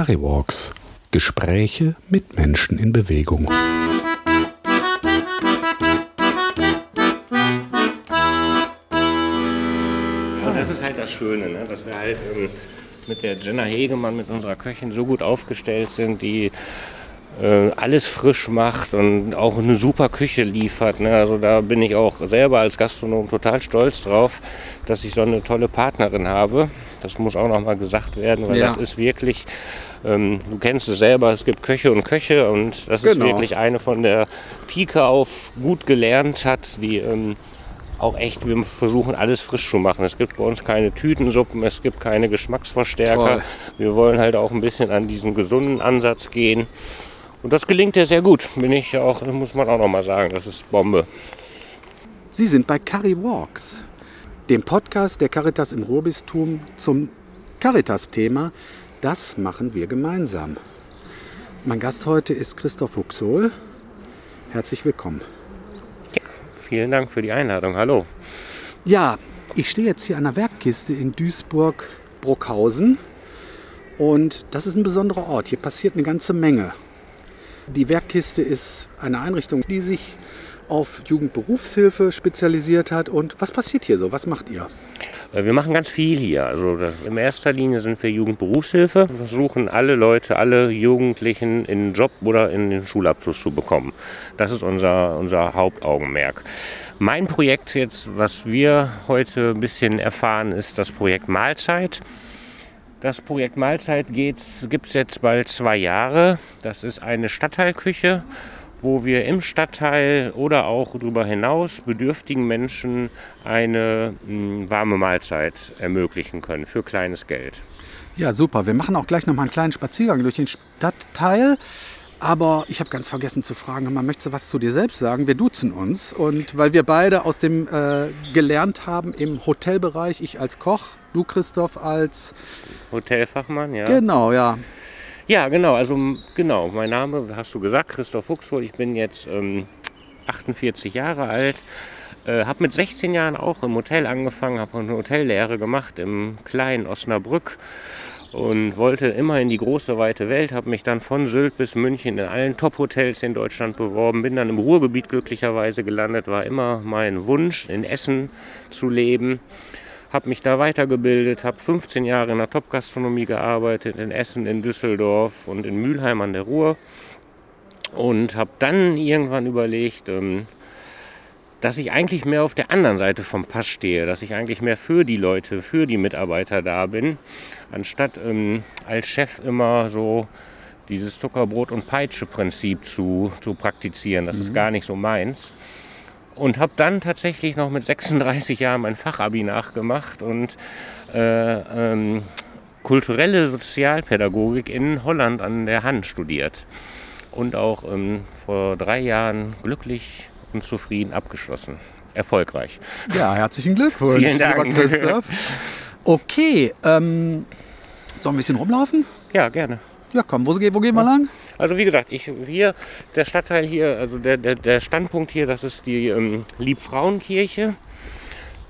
Currywalks. Gespräche mit Menschen in Bewegung. Ja, das ist halt das Schöne, ne? dass wir halt ähm, mit der Jenna Hegemann, mit unserer Köchin so gut aufgestellt sind, die alles frisch macht und auch eine super Küche liefert. Ne? Also da bin ich auch selber als Gastronom total stolz drauf, dass ich so eine tolle Partnerin habe. Das muss auch noch mal gesagt werden, weil Ja. das ist wirklich, ähm, du kennst es selber, es gibt Köche und Köche und das ist Genau. wirklich eine von der Pike auf gut gelernt hat, die ähm, auch echt, wir versuchen alles frisch zu machen. Es gibt bei uns keine Tütensuppen, es gibt keine Geschmacksverstärker. Toll. Wir wollen halt auch ein bisschen an diesen gesunden Ansatz gehen. Und das gelingt ja sehr gut, bin ich auch, muss man auch noch mal sagen, das ist Bombe. Sie sind bei Currywalks, dem Podcast der Caritas im Ruhrbistum zum Caritas-Thema. Das machen wir gemeinsam. Mein Gast heute ist Christoph Huxol. Herzlich willkommen. Vielen Dank für die Einladung. Hallo. Ja, ich stehe jetzt hier an der Werkkiste in Duisburg-Bruckhausen. Und das ist ein besonderer Ort. Hier passiert eine ganze Menge. Die Werkkiste ist eine Einrichtung, die sich auf Jugendberufshilfe spezialisiert hat. Und was passiert hier so? Was macht ihr? Äh, Wir machen ganz viel hier. Also in erster Linie sind wir Jugendberufshilfe. Wir versuchen alle Leute, alle Jugendlichen in den Job oder in den Schulabschluss zu bekommen. Das ist unser, unser Hauptaugenmerk. Mein Projekt jetzt, was wir heute ein bisschen erfahren, ist das Projekt Mahlzeit. Das Projekt Mahlzeit gibt es jetzt bald zwei Jahre. Das ist eine Stadtteilküche, wo wir im Stadtteil oder auch darüber hinaus bedürftigen Menschen eine mh, warme Mahlzeit ermöglichen können für kleines Geld. Ja, super. Wir machen auch gleich noch mal einen kleinen Spaziergang durch den Stadtteil. Aber ich habe ganz vergessen zu fragen, man möchte was zu dir selbst sagen? Wir duzen uns. Und weil wir beide aus dem äh, gelernt haben im Hotelbereich, ich als Koch, du Christoph als... Hotelfachmann, ja. Genau, ja. Ja, genau. Also genau, mein Name hast du gesagt, Christoph Fuchswohl. Ich bin jetzt ähm, 48 Jahre alt. Äh, habe mit 16 Jahren auch im Hotel angefangen, habe eine Hotellehre gemacht im kleinen Osnabrück und wollte immer in die große weite Welt. Habe mich dann von Sylt bis München in allen Top-Hotels in Deutschland beworben. Bin dann im Ruhrgebiet glücklicherweise gelandet. War immer mein Wunsch, in Essen zu leben habe mich da weitergebildet, habe 15 Jahre in der Top-Gastronomie gearbeitet, in Essen, in Düsseldorf und in Mülheim an der Ruhr. Und habe dann irgendwann überlegt, ähm, dass ich eigentlich mehr auf der anderen Seite vom Pass stehe, dass ich eigentlich mehr für die Leute, für die Mitarbeiter da bin, anstatt ähm, als Chef immer so dieses Zuckerbrot- und Peitsche-Prinzip zu, zu praktizieren. Das ist gar nicht so meins. Und habe dann tatsächlich noch mit 36 Jahren mein Fachabi nachgemacht und äh, ähm, kulturelle Sozialpädagogik in Holland an der Hand studiert. Und auch ähm, vor drei Jahren glücklich und zufrieden abgeschlossen. Erfolgreich. Ja, herzlichen Glückwunsch, Vielen Dank. lieber Christoph. Okay, ähm, sollen wir ein bisschen rumlaufen? Ja, gerne. Ja, komm, wo, wo gehen wir lang? Also wie gesagt, ich hier, der Stadtteil hier, also der, der, der Standpunkt hier, das ist die ähm, Liebfrauenkirche.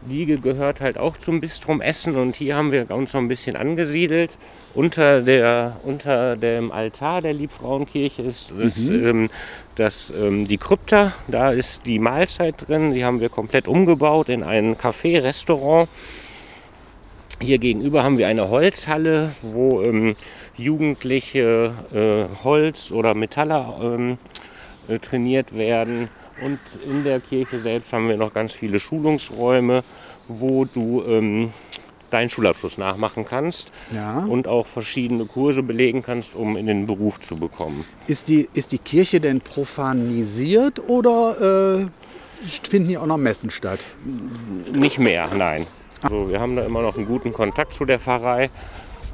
Die ge- gehört halt auch zum Bistrum Essen und hier haben wir uns noch ein bisschen angesiedelt. Unter, der, unter dem Altar der Liebfrauenkirche ist, ist ähm, das, ähm, die Krypta, da ist die Mahlzeit drin. Die haben wir komplett umgebaut in ein Café, Restaurant. Hier gegenüber haben wir eine Holzhalle, wo ähm, Jugendliche äh, Holz- oder Metaller ähm, äh, trainiert werden. Und in der Kirche selbst haben wir noch ganz viele Schulungsräume, wo du ähm, deinen Schulabschluss nachmachen kannst Ja. und auch verschiedene Kurse belegen kannst, um in den Beruf zu bekommen. Ist die, ist die Kirche denn profanisiert oder äh, finden hier auch noch Messen statt? Nicht mehr, nein. Also wir haben da immer noch einen guten Kontakt zu der Pfarrei,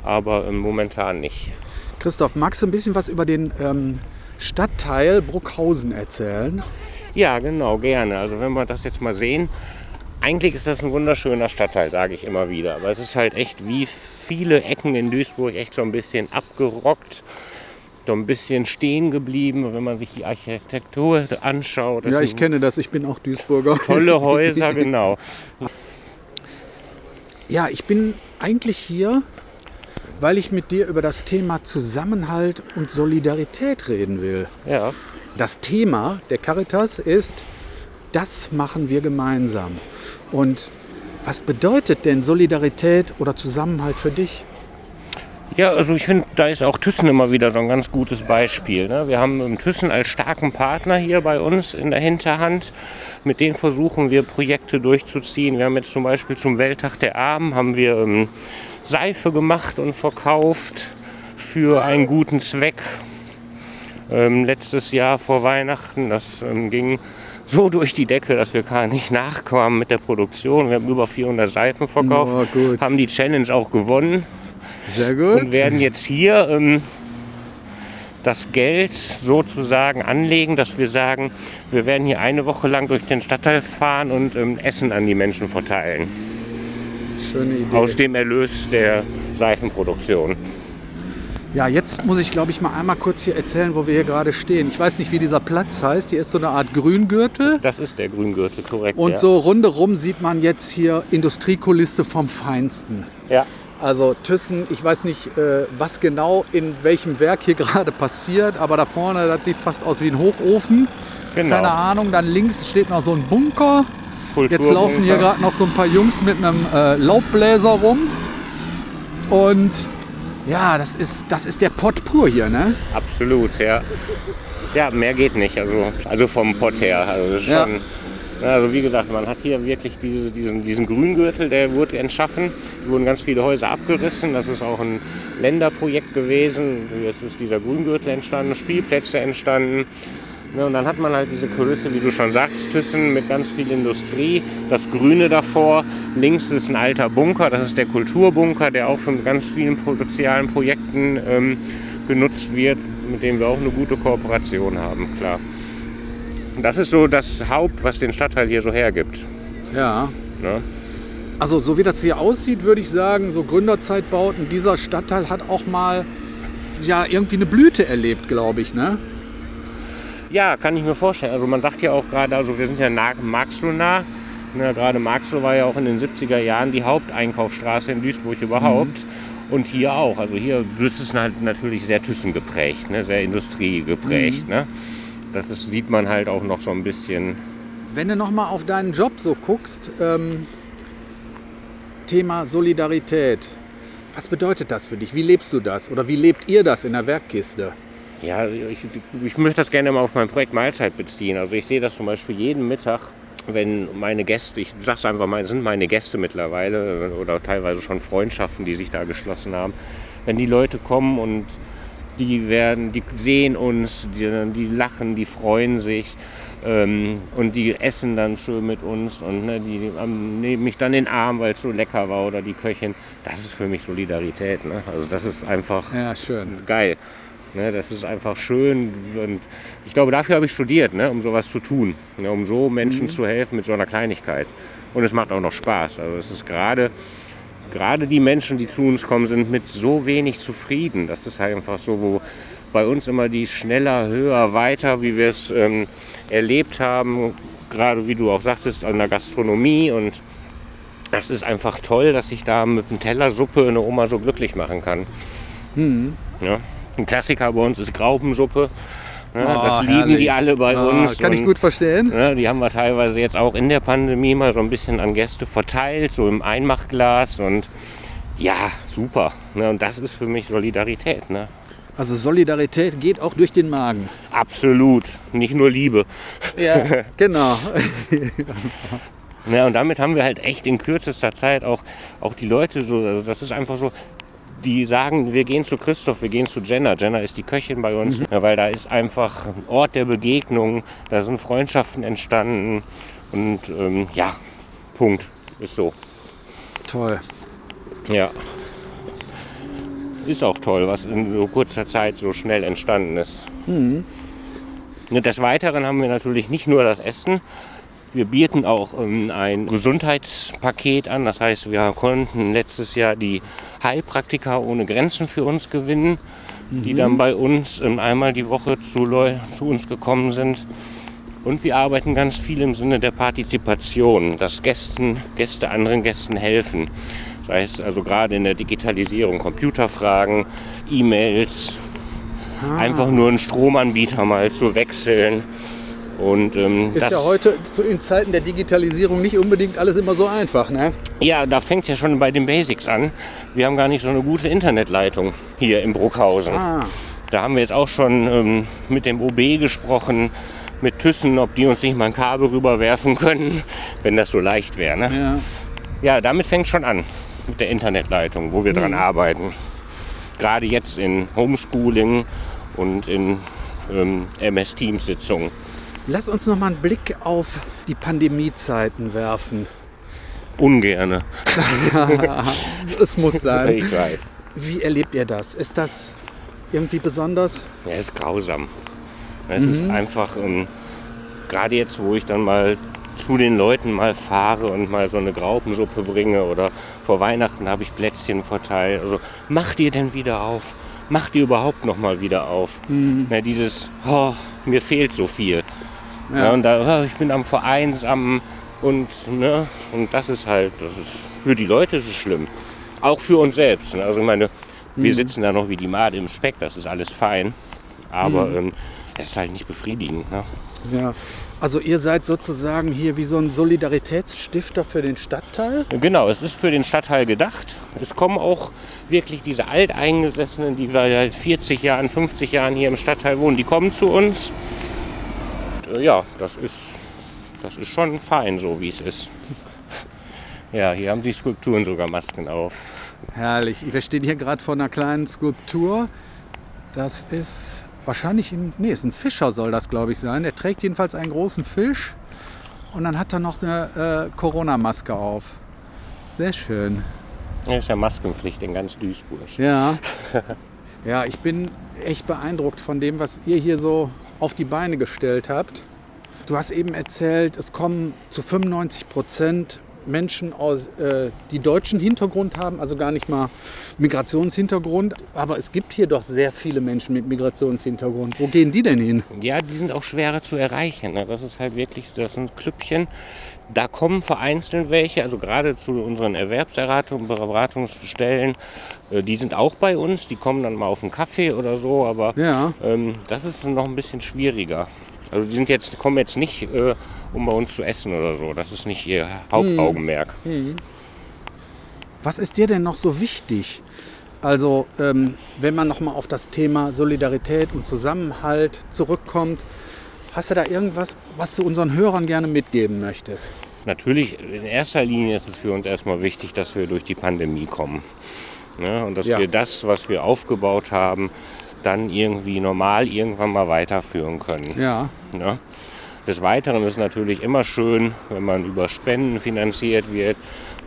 aber ähm, momentan nicht. Christoph, magst du ein bisschen was über den ähm, Stadtteil Bruckhausen erzählen? Ja, genau, gerne. Also wenn wir das jetzt mal sehen, eigentlich ist das ein wunderschöner Stadtteil, sage ich immer wieder. Aber es ist halt echt wie viele Ecken in Duisburg echt so ein bisschen abgerockt, so ein bisschen stehen geblieben, wenn man sich die Architektur anschaut. Das ja, ich kenne das, ich bin auch Duisburger. Tolle Häuser, genau. Ja, ich bin eigentlich hier, weil ich mit dir über das Thema Zusammenhalt und Solidarität reden will. Ja. Das Thema der Caritas ist, das machen wir gemeinsam. Und was bedeutet denn Solidarität oder Zusammenhalt für dich? Ja, also ich finde, da ist auch Thyssen immer wieder so ein ganz gutes Beispiel. Ne? Wir haben Thyssen als starken Partner hier bei uns in der Hinterhand. Mit denen versuchen wir Projekte durchzuziehen. Wir haben jetzt zum Beispiel zum Welttag der Armen haben wir ähm, Seife gemacht und verkauft für einen guten Zweck. Ähm, letztes Jahr vor Weihnachten, das ähm, ging so durch die Decke, dass wir gar nicht nachkamen mit der Produktion. Wir haben über 400 Seifen verkauft, Oh, haben die Challenge auch gewonnen Sehr gut. und werden jetzt hier ähm, das Geld sozusagen anlegen, dass wir sagen, wir werden hier eine Woche lang durch den Stadtteil fahren und ähm, Essen an die Menschen verteilen. Schöne Idee. Aus dem Erlös der Seifenproduktion. Ja, jetzt muss ich, glaube ich, mal einmal kurz hier erzählen, wo wir hier gerade stehen. Ich weiß nicht, wie dieser Platz heißt. Hier ist so eine Art Grüngürtel. Das ist der Grüngürtel, korrekt. Und ja. so rundherum sieht man jetzt hier Industriekulisse vom Feinsten. Ja. Also Thyssen, ich weiß nicht, äh, was genau in welchem Werk hier gerade passiert, aber da vorne, das sieht fast aus wie ein Hochofen. Genau. Keine Ahnung, dann links steht noch so ein Bunker. Jetzt laufen hier gerade noch so ein paar Jungs mit einem äh, Laubbläser rum. Und ja, das ist, das ist der Pott pur hier, ne? Absolut, ja. Ja, mehr geht nicht, also, also vom Pott her. Also, ist Ja. schon, na, also wie gesagt, man hat hier wirklich diese, diesen, diesen Grüngürtel, der wurde entschaffen. Hier wurden ganz viele Häuser abgerissen. Das ist auch ein Länderprojekt gewesen. Jetzt ist dieser Grüngürtel entstanden, Spielplätze entstanden. Ne, und dann hat man halt diese Kulisse, wie du schon sagst, Thyssen mit ganz viel Industrie, das Grüne davor. Links ist ein alter Bunker, das ist der Kulturbunker, der auch von ganz vielen sozialen Projekten ähm, genutzt wird, mit dem wir auch eine gute Kooperation haben, klar. Und das ist so das Haupt, was den Stadtteil hier so hergibt. Ja. Ne? Also so wie das hier aussieht, würde ich sagen, so Gründerzeitbauten, dieser Stadtteil hat auch mal ja irgendwie eine Blüte erlebt, glaube ich, ne? Ja, kann ich mir vorstellen. Also man sagt ja auch gerade, also wir sind ja nah, Marxloh nah. Ne, gerade Marxloh war ja auch in den 70er Jahren die Haupteinkaufsstraße in Duisburg überhaupt. Und hier auch. Also hier ist halt natürlich sehr Thyssen geprägt, ne, sehr Industrie geprägt. Ne? Das ist, sieht man halt auch noch so ein bisschen. Wenn du nochmal auf deinen Job so guckst, ähm, Thema Solidarität. Was bedeutet das für dich? Wie lebst du das? Oder wie lebt ihr das in der Werkkiste? Ja, ich, ich möchte das gerne mal auf mein Projekt Mahlzeit beziehen. Also ich sehe das zum Beispiel jeden Mittag, wenn meine Gäste, ich sag's einfach mal, sind meine Gäste mittlerweile oder teilweise schon Freundschaften, die sich da geschlossen haben, wenn die Leute kommen und die werden, die sehen uns, die, die lachen, die freuen sich ähm, und die essen dann schön mit uns und ne, die ähm, nehmen mich dann in den Arm, weil es so lecker war oder die Köchin. Das ist für mich Solidarität. Ne? Also das ist einfach Ja, geil. Ne, das ist einfach schön und ich glaube, dafür habe ich studiert, ne, um sowas zu tun, ne, um so Menschen zu helfen mit so einer Kleinigkeit. Und es macht auch noch Spaß. Also es ist gerade gerade die Menschen, die zu uns kommen, sind mit so wenig zufrieden. Das ist halt einfach so, wo bei uns immer die schneller, höher, weiter, wie wir es ähm, erlebt haben, gerade wie du auch sagtest, an der Gastronomie und das ist einfach toll, dass ich da mit einem Teller Suppe eine Oma so glücklich machen kann. Ja. Ein Klassiker bei uns ist Graupensuppe. Ne, das Oh, lieben die herrlich. alle bei Ah, uns. Kann ich und, gut verstehen. Ne, die haben wir teilweise jetzt auch in der Pandemie mal so ein bisschen an Gäste verteilt, so im Einmachglas und ja, super. Ne, und das ist für mich Solidarität. Ne? Also Solidarität geht auch durch den Magen. Absolut. Nicht nur Liebe. Ja, genau. Ja, und damit haben wir halt echt in kürzester Zeit auch, auch die Leute so, also das ist einfach so, die sagen, wir gehen zu Christoph, wir gehen zu Jenna. Jenna ist die Köchin bei uns, ja, weil da ist einfach ein Ort der Begegnung, da sind Freundschaften entstanden und ähm, ja, Punkt, ist so. Toll. Ja. Ist auch toll, was in so kurzer Zeit so schnell entstanden ist. Ne, Des Weiteren haben wir natürlich nicht nur das Essen. Wir bieten auch ähm, ein Gesundheitspaket an. Das heißt, wir konnten letztes Jahr die Heilpraktiker ohne Grenzen für uns gewinnen, die dann bei uns ähm, einmal die Woche zu, Leu zu uns gekommen sind. Und wir arbeiten ganz viel im Sinne der Partizipation, dass Gästen, Gäste anderen Gästen helfen. Sei es also gerade in der Digitalisierung, Computerfragen, E-Mails, Ah. einfach nur einen Stromanbieter mal zu wechseln. Und ähm, Ist ja heute in Zeiten der Digitalisierung nicht unbedingt alles immer so einfach, ne? Ja, da fängt es ja schon bei den Basics an. Wir haben gar nicht so eine gute Internetleitung hier in Bruckhausen. Ah, Da haben wir jetzt auch schon ähm, mit dem OB gesprochen, mit Thyssen, ob die uns nicht mal ein Kabel rüberwerfen können, wenn das so leicht wäre. Ne? ja. Ja, damit fängt schon an mit der Internetleitung, wo wir dran arbeiten. Gerade jetzt in Homeschooling und in ähm, MS-Teams-Sitzungen. Lass uns noch mal einen Blick auf die Pandemiezeiten werfen. Ungerne. Es muss sein. Ich weiß. Wie erlebt ihr das? Ist das irgendwie besonders? Ja, es ist grausam. Es ist einfach, ähm, gerade jetzt, wo ich dann mal zu den Leuten mal fahre und mal so eine Graupensuppe bringe oder vor Weihnachten habe ich Plätzchen verteilt. Also macht ihr denn wieder auf? Macht ihr überhaupt noch mal wieder auf? Ja, dieses, oh, mir fehlt so viel. Ja. und da, oh, ich bin am Vereinsamt und, ne, und das ist halt, das ist, für die Leute ist es schlimm. Auch für uns selbst. Ne? Also ich meine, wir sitzen da noch wie die Made im Speck, das ist alles fein. Aber ähm, es ist halt nicht befriedigend. Ne? Ja. Also ihr seid sozusagen hier wie so ein Solidaritätsstifter für den Stadtteil? Genau, es ist für den Stadtteil gedacht. Es kommen auch wirklich diese Alteingesessenen, die wir seit 40 Jahren, 50 Jahren hier im Stadtteil wohnen, die kommen zu uns. Äh, ja, das ist, das ist schon fein, so wie es ist. Ja, hier haben die Skulpturen sogar Masken auf. Herrlich. Wir stehen hier gerade vor einer kleinen Skulptur. Das ist wahrscheinlich ein, nee, ist ein Fischer soll das glaube ich sein. Der trägt jedenfalls einen großen Fisch und dann hat er noch eine äh, Corona-Maske auf. Sehr schön. Das ist ja Maskenpflicht in ganz Duisburg. Ja. Ja, ich bin echt beeindruckt von dem, was ihr hier so auf die Beine gestellt habt. Du hast eben erzählt, es kommen zu 95 Prozent Menschen aus, äh, die deutschen Hintergrund haben, also gar nicht mal Migrationshintergrund. Aber es gibt hier doch sehr viele Menschen mit Migrationshintergrund. Wo gehen die denn hin? Ja, die sind auch schwerer zu erreichen. Ne? Das ist halt wirklich, das sind Klüppchen. Da kommen vereinzelt welche, also gerade zu unseren Erwerbserratungen, Beratungsstellen, äh, die sind auch bei uns, die kommen dann mal auf einen Kaffee oder so, aber Ja. ähm, das ist noch ein bisschen schwieriger. Also die sind jetzt, kommen jetzt nicht, äh, um bei uns zu essen oder so. Das ist nicht ihr Hauptaugenmerk. Was ist dir denn noch so wichtig? Also, ähm, wenn man noch mal auf das Thema Solidarität und Zusammenhalt zurückkommt, hast du da irgendwas, was du unseren Hörern gerne mitgeben möchtest? Natürlich, in erster Linie ist es für uns erstmal wichtig, dass wir durch die Pandemie kommen. Ne? Und dass Ja. wir das, was wir aufgebaut haben, dann irgendwie normal irgendwann mal weiterführen können. Ja, Ne? Des Weiteren ist es natürlich immer schön, wenn man über Spenden finanziert wird.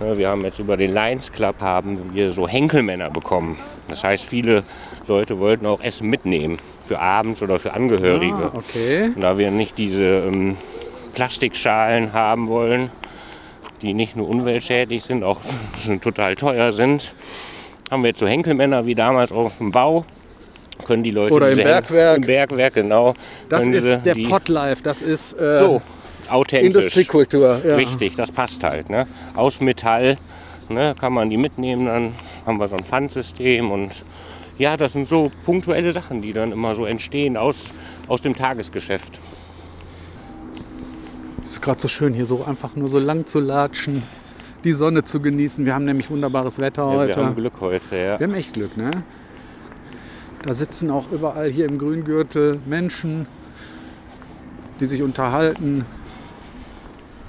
Ne, Wir haben jetzt über den Lions Club haben wir so Henkelmänner bekommen. Das heißt, viele Leute wollten auch Essen mitnehmen für abends oder für Angehörige. ah, okay. Und da wir nicht diese ähm, Plastikschalen haben wollen, die nicht nur umweltschädlich sind, auch total teuer sind, haben wir jetzt so Henkelmänner wie damals auf dem Bau. Können die Leute Oder im Bergwerk. Im Bergwerk, genau. Das ist sie der Potlife, das ist äh, So, authentisch. Industriekultur. Ja. Richtig, das passt halt. Ne? Aus Metall ne, kann man die mitnehmen, dann haben wir so ein Pfandsystem und ja, das sind so punktuelle Sachen, die dann immer so entstehen aus, aus dem Tagesgeschäft. Es ist gerade so schön, hier so einfach nur so lang zu latschen, die Sonne zu genießen. Wir haben nämlich wunderbares Wetter Ja, wir heute. haben Glück heute, ja. Wir haben echt Glück, ne? Da sitzen auch überall hier im Grüngürtel Menschen, die sich unterhalten.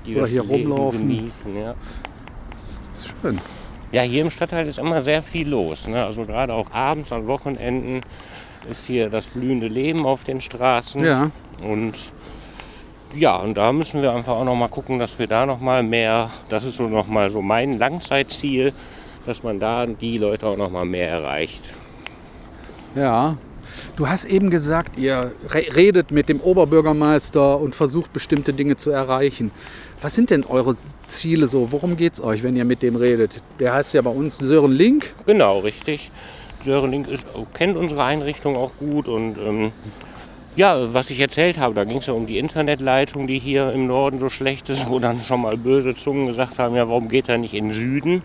die Oder hier rumlaufen. Genießen, ja. Das ist schön. ja, hier im Stadtteil ist immer sehr viel los. Ne? Also gerade auch abends, an Wochenenden ist hier das blühende Leben auf den Straßen. Ja, Und ja, und da müssen wir einfach auch noch mal gucken, dass wir da noch mal mehr, das ist so noch mal so mein Langzeitziel, dass man da die Leute auch noch mal mehr erreicht. Ja. Du hast eben gesagt, ihr re redet mit dem Oberbürgermeister und versucht bestimmte Dinge zu erreichen. Was sind denn eure Ziele so? Worum geht es euch, wenn ihr mit dem redet? Der heißt ja bei uns Sören Link. Genau, richtig. Sören Link ist, kennt unsere Einrichtung auch gut und ähm, ja, was ich erzählt habe, da ging es ja um die Internetleitung, die hier im Norden so schlecht ist, wo dann schon mal böse Zungen gesagt haben, ja, warum geht er nicht in den Süden?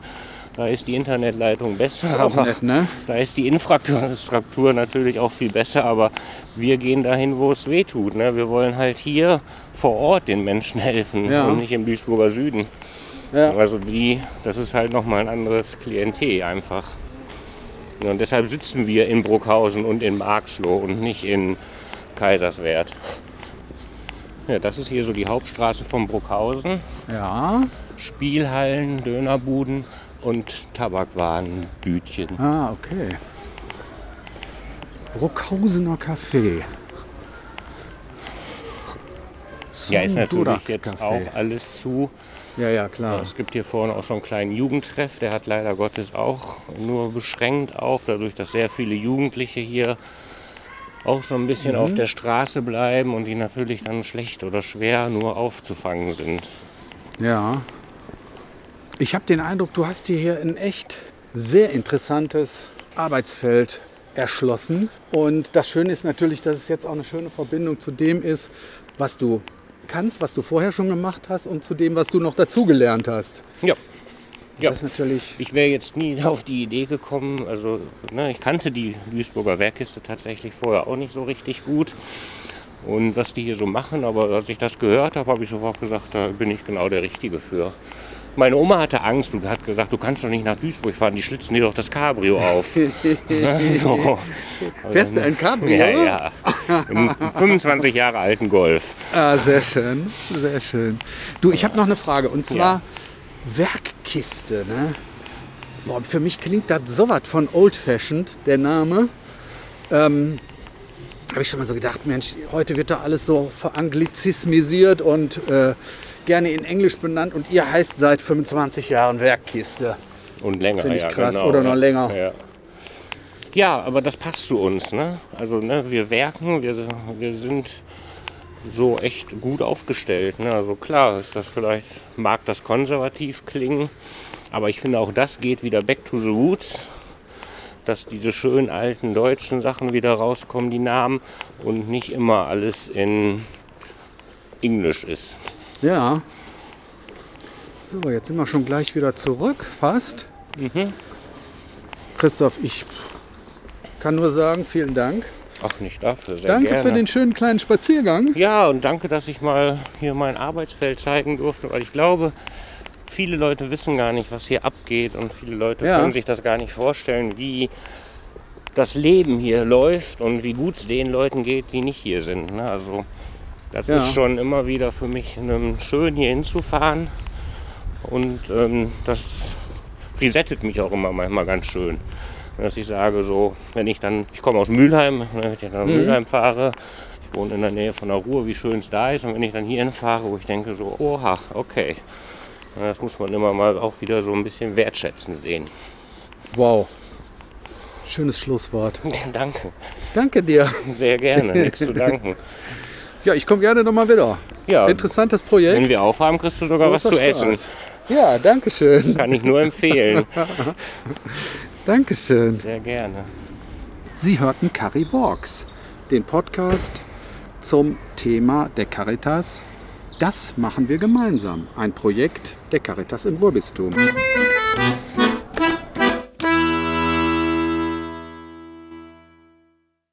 Da ist die Internetleitung besser, aber nett, ne? da ist die Infrastruktur natürlich auch viel besser. Aber wir gehen dahin, wo es weh tut. Ne? Wir wollen halt hier vor Ort den Menschen helfen Ja. und nicht im Duisburger Süden. Ja. Also die, das ist halt nochmal ein anderes Klientel einfach. Und deshalb sitzen wir in Bruckhausen und in Marxloh und nicht in Kaiserswerth. Ja, das ist hier so die Hauptstraße von Bruckhausen. Ja. Spielhallen, Dönerbuden und Tabakwarenbütchen. Ah, okay. Bruckhausener Café. Ja, ist natürlich jetzt Café. auch alles zu. Ja, ja, klar. Es gibt hier vorne auch so einen kleinen Jugendtreff, der hat leider Gottes auch nur beschränkt auf, dadurch, dass sehr viele Jugendliche hier auch so ein bisschen auf der Straße bleiben und die natürlich dann schlecht oder schwer nur aufzufangen sind. Ja. Ich habe den Eindruck, du hast dir hier ein echt sehr interessantes Arbeitsfeld erschlossen. Und das Schöne ist natürlich, dass es jetzt auch eine schöne Verbindung zu dem ist, was du kannst, was du vorher schon gemacht hast und zu dem, was du noch dazugelernt hast. Ja. Ja. Das ist natürlich. Ich wäre jetzt nie auf die Idee gekommen, also ne, ich kannte die Duisburger Werkkiste tatsächlich vorher auch nicht so richtig gut. Und was die hier so machen, aber als ich das gehört habe, habe ich sofort gesagt, da bin ich genau der Richtige für. Meine Oma hatte Angst und hat gesagt, du kannst doch nicht nach Duisburg fahren, die schlitzen dir doch das Cabrio auf. So. Fährst du ein Cabrio? Ja, ja. Im 25 Jahre alten Golf. Ah, sehr schön, sehr schön. Du, ich habe noch eine Frage und zwar Werkkiste. Ne? Boah, für mich klingt das sowas von old-fashioned, der Name. Ähm, habe ich schon mal so gedacht, Mensch, heute wird da alles so veranglizismisiert und äh, gerne in Englisch benannt und ihr heißt seit 25 Jahren Werkkiste. Und länger, Finde ich ja, krass. genau, Oder noch länger. Ja. ja, aber das passt zu uns. Ne? Also ne, wir werken, wir, wir sind so echt gut aufgestellt. Ne? Also klar, ist das vielleicht, mag das konservativ klingen, aber ich finde auch das geht wieder back to the roots. Dass diese schönen alten deutschen Sachen wieder rauskommen, die Namen, und nicht immer alles in Englisch ist. Ja. So, jetzt sind wir schon gleich wieder zurück, fast. Christoph, ich kann nur sagen, vielen Dank. Ach, nicht dafür. Sehr Danke gerne. für den schönen kleinen Spaziergang. Ja, und danke, dass ich mal hier mein Arbeitsfeld zeigen durfte, weil ich glaube, viele Leute wissen gar nicht, was hier abgeht und viele Leute Ja. können sich das gar nicht vorstellen, wie das Leben hier läuft und wie gut es den Leuten geht, die nicht hier sind. Ne? Also das Ja. ist schon immer wieder für mich ähm, schön, hier hinzufahren und ähm, das resettet mich auch immer manchmal ganz schön. Dass ich sage, so, wenn ich dann, ich komme aus Mülheim, ne, wenn ich dann nach Mülheim fahre, ich wohne in der Nähe von der Ruhr, wie schön es da ist. Und wenn ich dann hier hinfahre, wo ich denke, so, oha, okay. Das muss man immer mal auch wieder so ein bisschen wertschätzen sehen. Wow. Schönes Schlusswort. Danke, Danke dir. sehr gerne, nichts zu danken. Ja, ich komme gerne nochmal wieder. Ja, Interessantes Projekt. wenn wir aufhaben, kriegst du sogar was Großer zu essen. Spaß. Ja, danke schön. Kann ich nur empfehlen. Dankeschön. Sehr gerne. Sie hörten Cari Walks, den Podcast zum Thema der Caritas. Das machen wir gemeinsam. Ein Projekt der Caritas im Ruhrbistum.